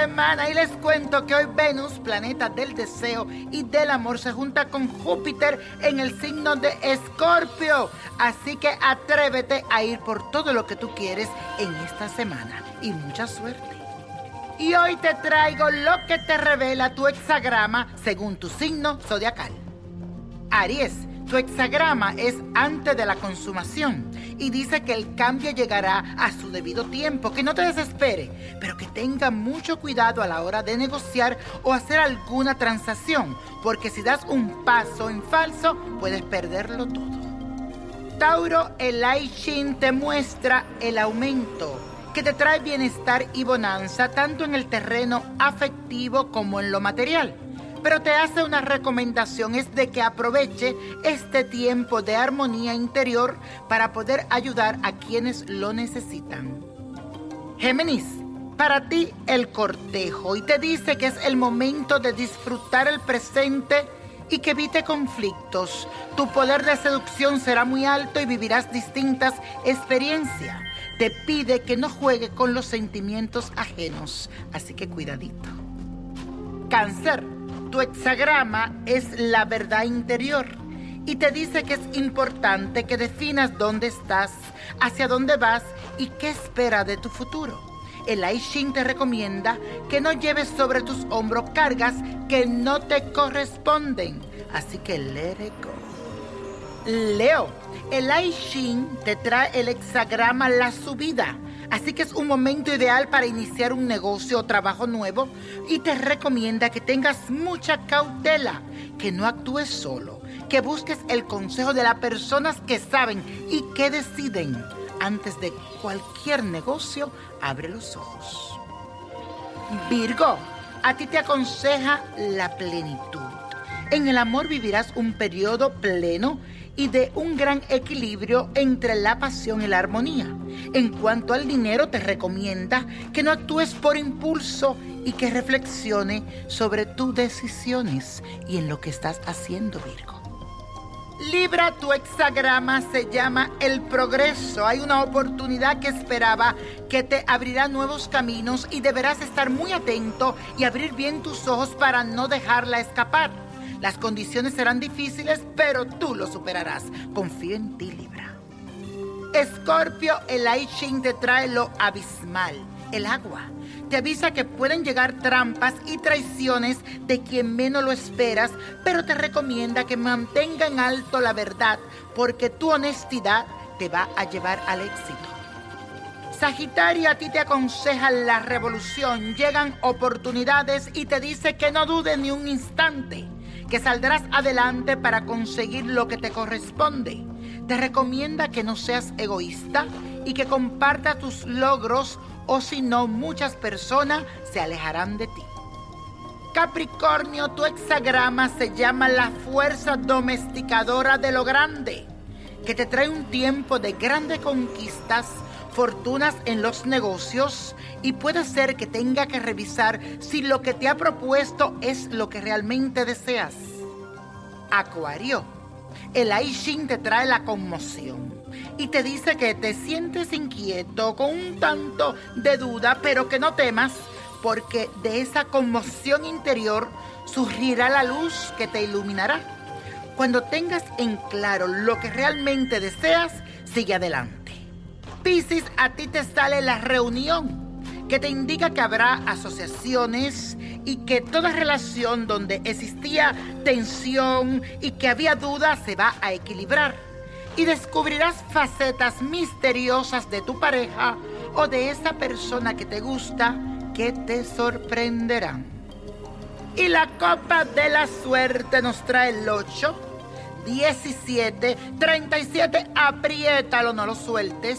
Semana! Y les cuento que hoy Venus, planeta del deseo y del amor, se junta con Júpiter en el signo de Escorpio. Así que atrévete a ir por todo lo que tú quieres en esta semana. Y mucha suerte. Y hoy te traigo lo que te revela tu hexagrama según tu signo zodiacal. Aries, tu hexagrama es antes de la consumación y dice que el cambio llegará a su debido tiempo, que no te desespere, pero que tenga mucho cuidado a la hora de negociar o hacer alguna transacción, porque si das un paso en falso puedes perderlo todo. Tauro, el I Ching te muestra el aumento que te trae bienestar y bonanza tanto en el terreno afectivo como en lo material. Pero te hace una recomendación, es de que aproveche este tiempo de armonía interior para poder ayudar a quienes lo necesitan. Géminis, para ti el cortejo y te dice que es el momento de disfrutar el presente y que evite conflictos. Tu poder de seducción será muy alto y vivirás distintas experiencias te pide que no juegue con los sentimientos ajenos, así que cuidadito. Cáncer, tu hexagrama es la verdad interior y te dice que es importante que definas dónde estás, hacia dónde vas y qué espera de tu futuro. El Aishin te recomienda que no lleves sobre tus hombros cargas que no te corresponden, así que let it. Leo, el Aishin te trae el hexagrama La Subida. Así que es un momento ideal para iniciar un negocio o trabajo nuevo y te recomienda que tengas mucha cautela, que no actúes solo, que busques el consejo de las personas que saben y que deciden. Antes de cualquier negocio, abre los ojos. Virgo, a ti te aconseja la plenitud. En el amor vivirás un periodo pleno y de un gran equilibrio entre la pasión y la armonía. En cuanto al dinero, te recomienda que no actúes por impulso y que reflexione sobre tus decisiones y en lo que estás haciendo, Virgo. Libra, tu hexagrama se llama el progreso. Hay una oportunidad que esperaba que te abrirá nuevos caminos y deberás estar muy atento y abrir bien tus ojos para no dejarla escapar. Las condiciones serán difíciles, pero tú lo superarás. Confío en ti, Libra. Escorpio, el I te trae lo abismal el agua. Te avisa que pueden llegar trampas y traiciones de quien menos lo esperas, pero te recomienda que mantenga en alto la verdad, porque tu honestidad te va a llevar al éxito. Sagitario a ti te aconseja la revolución, llegan oportunidades y te dice que no dudes ni un instante, que saldrás adelante para conseguir lo que te corresponde. Te recomienda que no seas egoísta y que compartas tus logros o si no muchas personas se alejarán de ti. Capricornio, tu hexagrama se llama la fuerza domesticadora de lo grande, que te trae un tiempo de grandes conquistas fortunas en los negocios y puede ser que tenga que revisar si lo que te ha propuesto es lo que realmente deseas. Acuario, el Aishin te trae la conmoción y te dice que te sientes inquieto con un tanto de duda, pero que no temas porque de esa conmoción interior surgirá la luz que te iluminará. Cuando tengas en claro lo que realmente deseas, sigue adelante. Piscis, a ti te sale la reunión, que te indica que habrá asociaciones y que toda relación donde existía tensión y que había dudas se va a equilibrar. Y descubrirás facetas misteriosas de tu pareja o de esa persona que te gusta que te sorprenderán. Y la copa de la suerte nos trae el 8, 17, 37, apriétalo, no lo sueltes.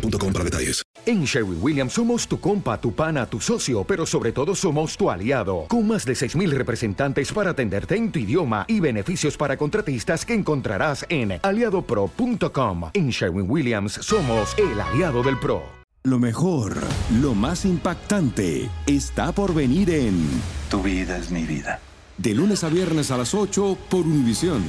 boostmobile.com para detalles. En Sherwin Williams somos tu compa, tu pana, tu socio, pero sobre todo somos tu aliado, con más de 6.000 representantes para atenderte en tu idioma y beneficios para contratistas que encontrarás en aliadopro.com. En Sherwin Williams somos el aliado del PRO. Lo mejor, lo más impactante, está por venir en Tu vida es mi vida. De lunes a viernes a las 8 por Univisión.